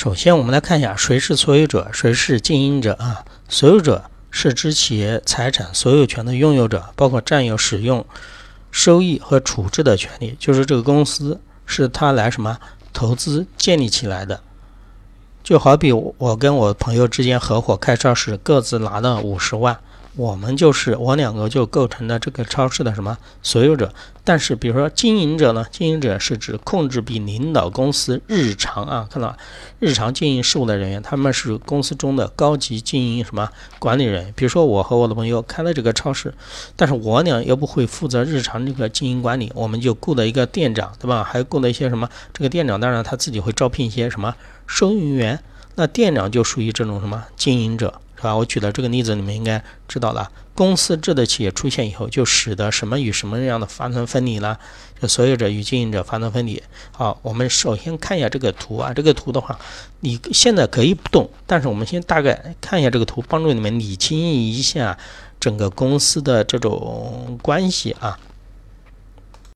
首先，我们来看一下谁是所有者，谁是经营者啊？所有者是指企业财产所有权的拥有者，包括占有、使用、收益和处置的权利，就是这个公司是他来什么投资建立起来的。就好比我跟我朋友之间合伙开超市，各自拿了五十万。我们就是我两个就构成了这个超市的什么所有者，但是比如说经营者呢？经营者是指控制并领导公司日常啊，看到日常经营事务的人员，他们是公司中的高级经营什么管理人。比如说我和我的朋友开了这个超市，但是我俩又不会负责日常这个经营管理，我们就雇了一个店长，对吧？还雇了一些什么？这个店长当然他自己会招聘一些什么收银员，那店长就属于这种什么经营者。是吧？我举的这个例子，你们应该知道了。公司制的企业出现以后，就使得什么与什么样的发生分离呢？就所有者与经营者发生分离。好，我们首先看一下这个图啊。这个图的话，你现在可以不动，但是我们先大概看一下这个图，帮助你们理清一下整个公司的这种关系啊。